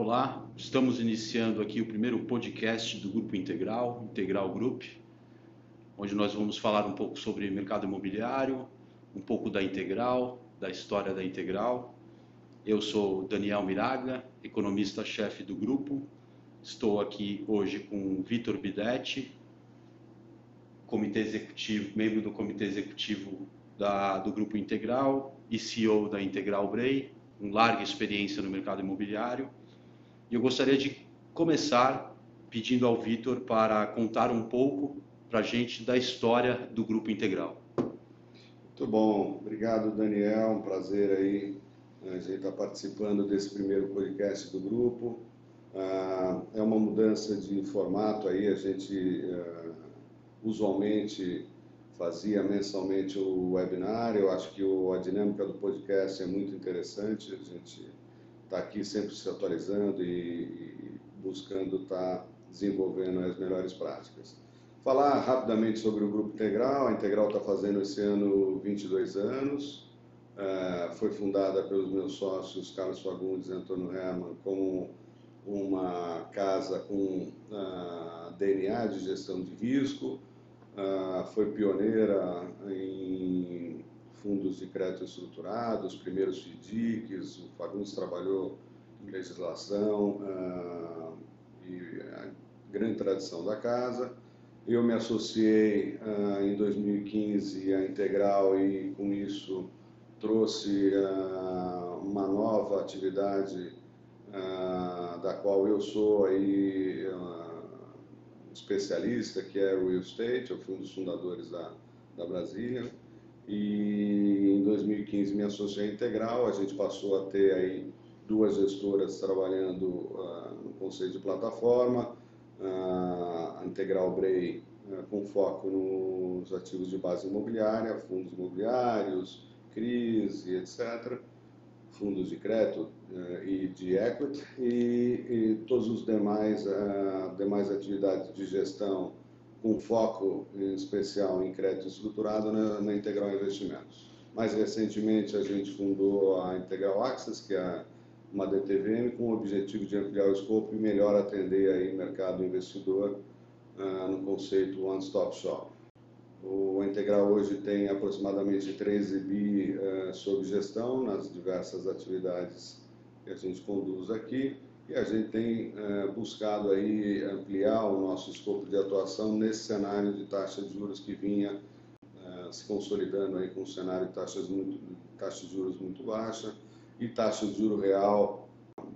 Olá, estamos iniciando aqui o primeiro podcast do Grupo Integral, Integral Group, onde nós vamos falar um pouco sobre mercado imobiliário, um pouco da Integral, da história da Integral. Eu sou Daniel Miraga, economista-chefe do grupo. Estou aqui hoje com Vitor Bidetti, comitê executivo, membro do comitê executivo da, do Grupo Integral e CEO da Integral Bray, com larga experiência no mercado imobiliário e eu gostaria de começar pedindo ao Vitor para contar um pouco para a gente da história do Grupo Integral. Muito bom, obrigado Daniel, um prazer aí né, a gente estar tá participando desse primeiro podcast do grupo. Ah, é uma mudança de formato aí, a gente ah, usualmente fazia mensalmente o webinar, eu acho que a dinâmica do podcast é muito interessante, a gente está aqui sempre se atualizando e, e buscando estar tá desenvolvendo as melhores práticas. Falar rapidamente sobre o Grupo Integral. A Integral está fazendo esse ano 22 anos. Uh, foi fundada pelos meus sócios Carlos Fagundes e Antônio Herman como uma casa com uh, ah, DNA de gestão de risco. Uh, foi pioneira em fundos de crédito estruturado, os primeiros FDICs, o Fagundes trabalhou em legislação uh, e a grande tradição da casa. Eu me associei uh, em 2015 à Integral e com isso trouxe uh, uma nova atividade da qual eu sou aí especialista, que é o real estate, eu fui um dos fundadores da, da Brasília e em 2015 me associei à Integral, a gente passou a ter aí duas gestoras trabalhando uh, no conceito de plataforma, uh, a Integral Bray uh, com foco nos ativos de base imobiliária, fundos imobiliários, crise, etc., fundos de crédito e de equity, e, e todos os demais, demais atividades de gestão com foco em especial em crédito estruturado na, na Integral Investimentos. Mais recentemente, a gente fundou a Integral Access, que é uma DTVM com o objetivo de ampliar o escopo e melhor atender aí o mercado investidor uh, no conceito One Stop Shop. O Integral hoje tem aproximadamente 13 bi uh, sob gestão nas diversas atividades que a gente conduz aqui e a gente tem é, buscado aí ampliar o nosso escopo de atuação nesse cenário de taxa de juros que vinha é, se consolidando aí com um cenário de taxas, muito, taxa de juros muito baixa e taxa de juro real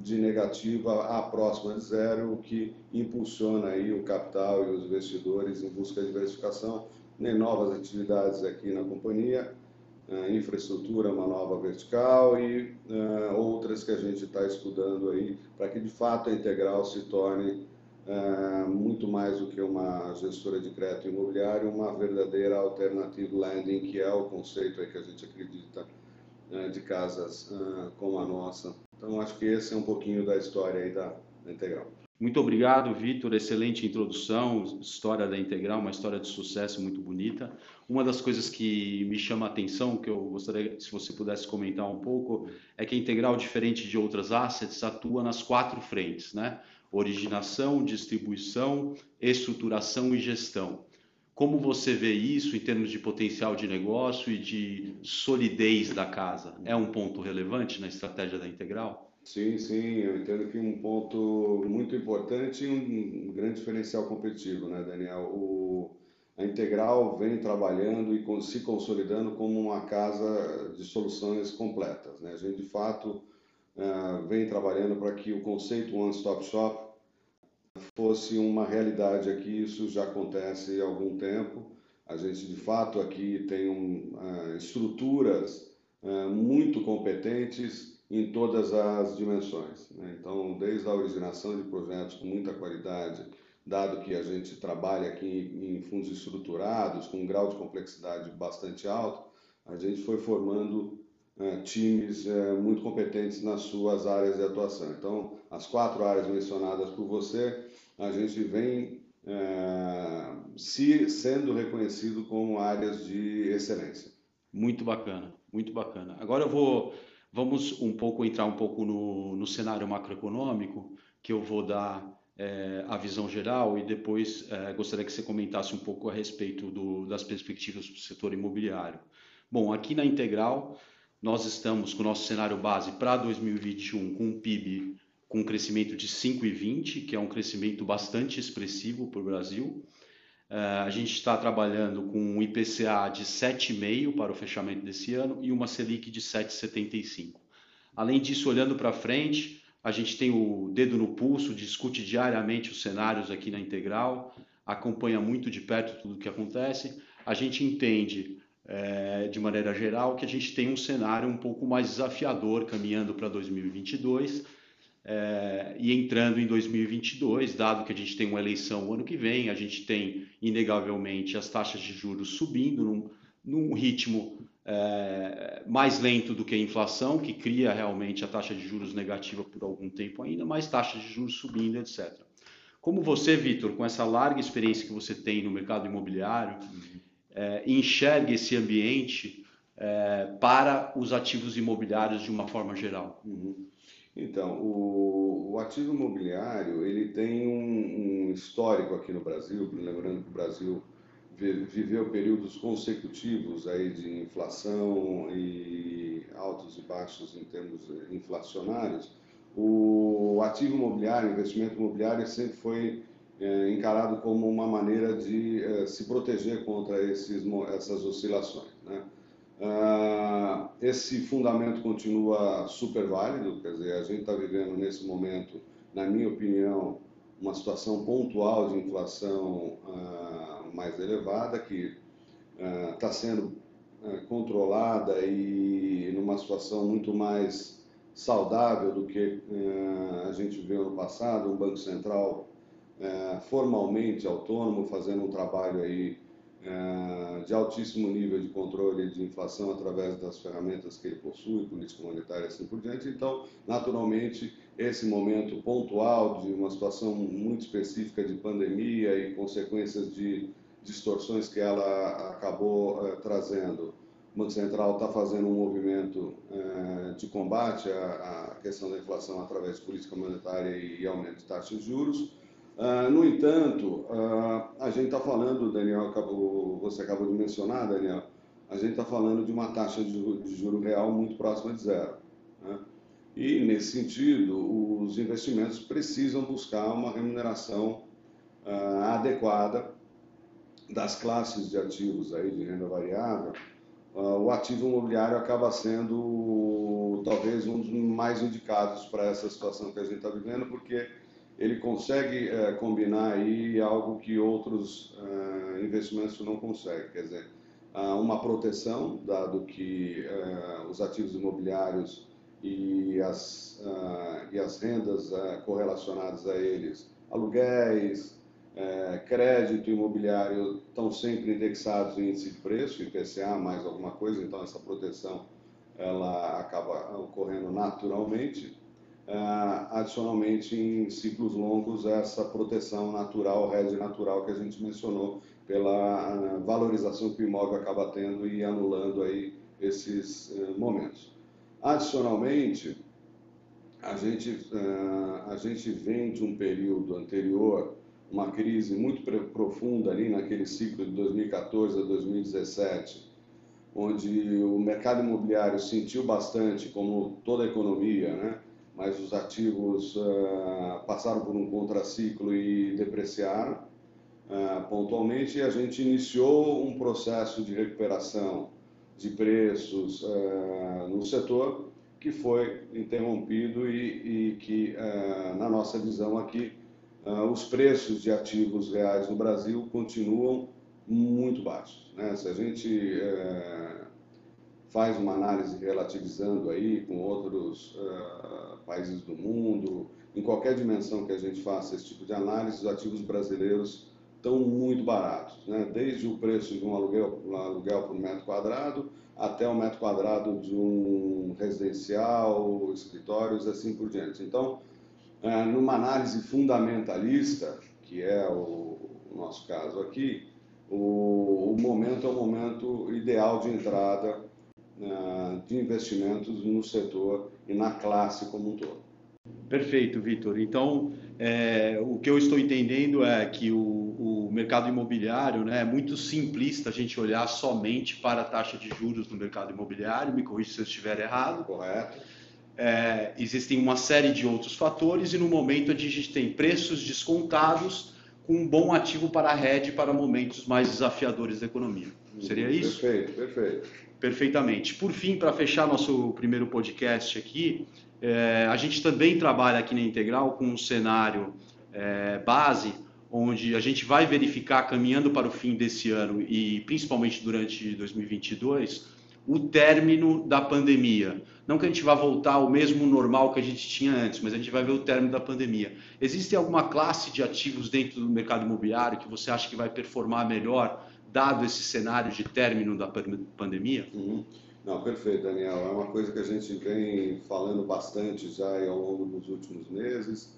de negativa a próxima de zero, o que impulsiona aí o capital e os investidores em busca de diversificação em novas atividades aqui na companhia infraestrutura, uma nova vertical e uh, outras que a gente está estudando aí para que de fato a Integral se torne uh, muito mais do que uma gestora de crédito imobiliário, uma verdadeira alternative lending, que é o conceito aí que a gente acredita de casas como a nossa. Então acho que esse é um pouquinho da história aí da, da Integral. Muito obrigado, Vitor. Excelente introdução, história da Integral, uma história de sucesso muito bonita. Uma das coisas que me chama a atenção, que eu gostaria, se você pudesse comentar um pouco, é que a Integral, diferente de outras assets, atua nas quatro frentes, né? Originação, distribuição, estruturação e gestão. Como você vê isso em termos de potencial de negócio e de solidez da casa? É um ponto relevante na estratégia da Integral? Sim, sim, eu entendo que um ponto muito importante e um grande diferencial competitivo, né, Daniel? O, a Integral vem trabalhando e se consolidando como uma casa de soluções completas. Né? A gente, de fato, uh, vem trabalhando para que o conceito One Stop Shop fosse uma realidade aqui. Isso já acontece há algum tempo. A gente, de fato, aqui tem um, uh, estruturas uh, muito competentes em todas as dimensões. Né? Então, desde a originação de projetos com muita qualidade, dado que a gente trabalha aqui em fundos estruturados, com um grau de complexidade bastante alto, a gente foi formando uh, times uh, muito competentes nas suas áreas de atuação. Então, as quatro áreas mencionadas por você, a gente vem uh, se sendo reconhecido como áreas de excelência. Muito bacana, muito bacana. Agora eu vou vamos um pouco entrar um pouco no, no cenário macroeconômico, que eu vou dar é, a visão geral e depois é, gostaria que você comentasse um pouco a respeito do, das perspectivas para o setor imobiliário. Bom, aqui na Integral, nós estamos com o nosso cenário base para 2021 com um PIB com um crescimento de 5,20, que é um crescimento bastante expressivo para o Brasil. Uh, a gente está trabalhando com um IPCA de 7,5 para o fechamento desse ano e uma Selic de 7,75. Além disso, olhando para frente, a gente tem o dedo no pulso, discute diariamente os cenários aqui na Integral, acompanha muito de perto tudo o que acontece. A gente entende, é, de maneira geral, que a gente tem um cenário um pouco mais desafiador caminhando para 2022 é, e entrando em 2022, dado que a gente tem uma eleição o ano que vem, a gente tem, inegavelmente, as taxas de juros subindo num, num ritmo é, mais lento do que a inflação, que cria realmente a taxa de juros negativa por algum tempo ainda, mas taxa de juros subindo, etc. Como você, Vitor, com essa larga experiência que você tem no mercado imobiliário, uhum. é, enxerga esse ambiente para os ativos imobiliários de uma forma geral? Uhum. Então, o, o, ativo imobiliário ele tem um, um histórico aqui no Brasil, lembrando que o Brasil viveu períodos consecutivos aí de inflação e altos e baixos em termos inflacionários, o ativo imobiliário, o investimento imobiliário sempre foi é, encarado como uma maneira de é, se proteger contra esses, essas oscilações. Né? Ah, esse fundamento continua super válido, quer dizer, a gente está vivendo nesse momento, na minha opinião, uma situação pontual de inflação ah, mais elevada, que está uh, sendo uh, controlada e numa situação muito mais saudável do que uh, a gente viu no passado, um Banco Central formalmente autônomo, fazendo um trabalho aí de altíssimo nível de controle de inflação através das ferramentas que ele possui, política monetária e assim por diante. Então, naturalmente, esse momento pontual de uma situação muito específica de pandemia e consequências de distorções que ela acabou uh, trazendo. O Banco Central está fazendo um movimento de combate à, à, questão da inflação através de política monetária e aumento de taxas de juros. Uh, no entanto, a gente está falando, Daniel, acabou, você acabou de mencionar, Daniel, a gente está falando de uma taxa de, de juro real muito próxima de zero. Né? E, nesse sentido, os investimentos precisam buscar uma remuneração adequada das classes de ativos aí de renda variável, uh, o ativo imobiliário acaba sendo talvez um dos mais indicados para essa situação que a gente está vivendo, porque ele consegue uh, combinar aí algo que outros uh, investimentos não conseguem, quer dizer, uma proteção, dado que os ativos imobiliários e as, e as rendas correlacionadas a eles, aluguéis, é, crédito imobiliário estão sempre indexados em índice de preço, IPCA mais alguma coisa, então essa proteção ela acaba ocorrendo naturalmente. É, adicionalmente, em ciclos longos, essa proteção natural, rede natural que a gente mencionou, pela valorização que o imóvel acaba tendo e anulando aí esses uh, momentos. Adicionalmente, a gente, uh, a gente vem de um período anterior uma crise muito profunda ali naquele ciclo de 2014 a 2017, onde o mercado imobiliário sentiu bastante, como toda a economia, né? Mas os ativos uh, passaram por um contraciclo e depreciaram uh, pontualmente, e a gente iniciou um processo de recuperação de preços uh, no setor que foi interrompido e, e que, na nossa visão aqui, os preços de ativos reais no Brasil continuam muito baixos. Né? Se a gente uh, faz uma análise relativizando aí com outros uh, países do mundo, em qualquer dimensão que a gente faça esse tipo de análise, os ativos brasileiros estão muito baratos, né? desde o preço de um aluguel, um aluguel por metro quadrado até o metro quadrado de um residencial, escritórios, assim por diante. Então, é, numa análise fundamentalista, que é o, o nosso caso aqui, o, o, momento é o momento ideal de entrada de investimentos no setor e na classe como um todo. Perfeito, Vitor. Então, é, o que eu estou entendendo é que o, o, mercado imobiliário né, é muito simplista a gente olhar somente para a taxa de juros no mercado imobiliário. Me corrija se eu estiver errado. Correto. É, existem uma série de outros fatores e no momento a gente tem preços descontados com um bom ativo para a rede para momentos mais desafiadores da economia. Seria isso? Perfeito, perfeito. Perfeitamente. Por fim, para fechar nosso primeiro podcast aqui, é, a gente também trabalha aqui na Integral com um cenário é, base, onde a gente vai verificar, caminhando para o fim desse ano e principalmente durante 2022, o término da pandemia. Não que a gente vá voltar ao mesmo normal que a gente tinha antes, mas a gente vai ver o término da pandemia. Existe alguma classe de ativos dentro do mercado imobiliário que você acha que vai performar melhor, dado esse cenário de término da pandemia? Uhum. Não, perfeito, Daniel. É uma coisa que a gente vem falando bastante já ao longo dos últimos meses.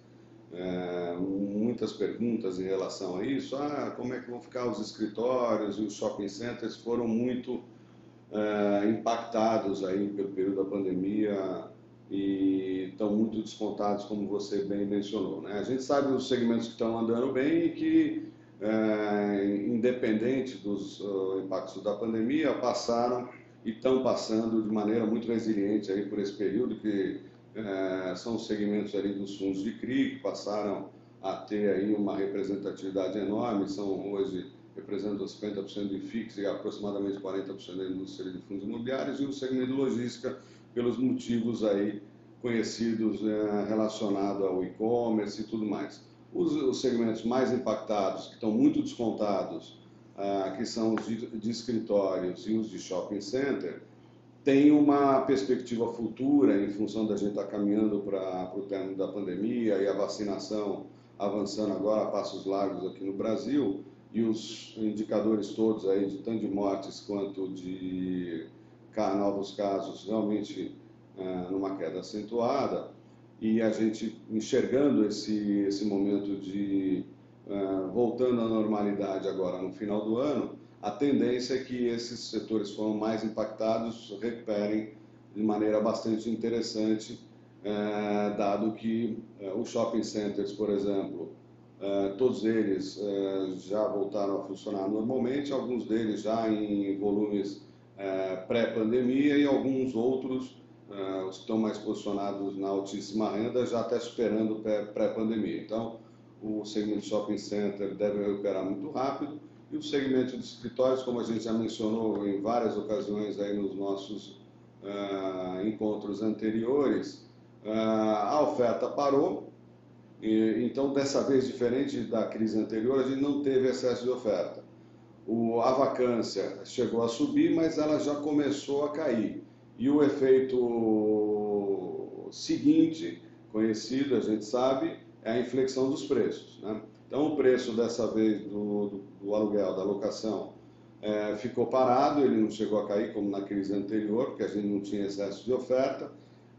É, muitas perguntas em relação a isso. Ah, como é que vão ficar os escritórios e os shopping centers foram muito é, impactados aí pelo período da pandemia e estão muito descontados, como você bem mencionou. Né? A gente sabe os segmentos que estão andando bem e que, é, independente dos uh, impactos da pandemia, passaram e estão passando de maneira muito resiliente aí por esse período, que é, são os segmentos ali dos fundos de CRI, que passaram a ter aí uma representatividade enorme, são hoje representam 50% de FIX e aproximadamente 40% da indústria de fundos imobiliários, e o segmento logística, pelos motivos aí conhecidos é, relacionados ao e-commerce e tudo mais. Os, os segmentos mais impactados, que estão muito descontados, ah, que são os de, de, escritórios e os de shopping center, tem uma perspectiva futura em função da gente estar tá caminhando para o término da pandemia e a vacinação avançando agora a passos largos aqui no Brasil. E os indicadores todos aí de tanto de mortes quanto de novos casos realmente ah, numa queda acentuada e a gente enxergando esse esse momento de uh, voltando à normalidade agora no final do ano, a tendência é que esses setores foram mais impactados recuperem de maneira bastante interessante, uh, dado que uh, os shopping centers, por exemplo, todos eles já voltaram a funcionar normalmente, alguns deles já em volumes pré-pandemia e alguns outros, os que estão mais posicionados na altíssima renda, já até superando pré-pandemia. Então, o segmento shopping center deve recuperar muito rápido e o segmento de escritórios, como a gente já mencionou em várias ocasiões aí nos nossos uh, encontros anteriores, uh, a oferta parou. E, então, dessa vez, diferente da crise anterior, a gente não teve excesso de oferta. O, a vacância chegou a subir, mas ela já começou a cair. E o efeito seguinte, conhecido, a gente sabe, é a inflexão dos preços. Né? Então, o preço dessa vez do, do, do aluguel, da locação, é, ficou parado, ele não chegou a cair como na crise anterior, porque a gente não tinha excesso de oferta,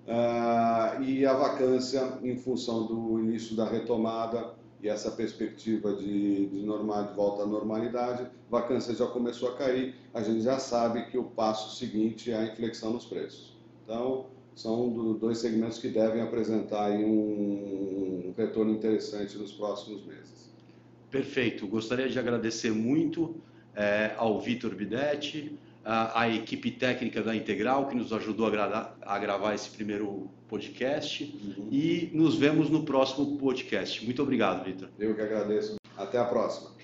uh, e a vacância, em função do início da retomada e essa perspectiva de, de, normal, de volta à normalidade, vacância já começou a cair, a gente já sabe que o passo seguinte é a inflexão nos preços. Então, são do, dois segmentos que devem apresentar um, um retorno interessante nos próximos meses. Perfeito. Gostaria de agradecer muito é, ao Vitor Bidetti, a, a, equipe técnica da Integral, que nos ajudou a, gra a gravar esse primeiro podcast. Uhum. E nos vemos no próximo podcast. Muito obrigado, Vitor. Eu que agradeço. Até a próxima.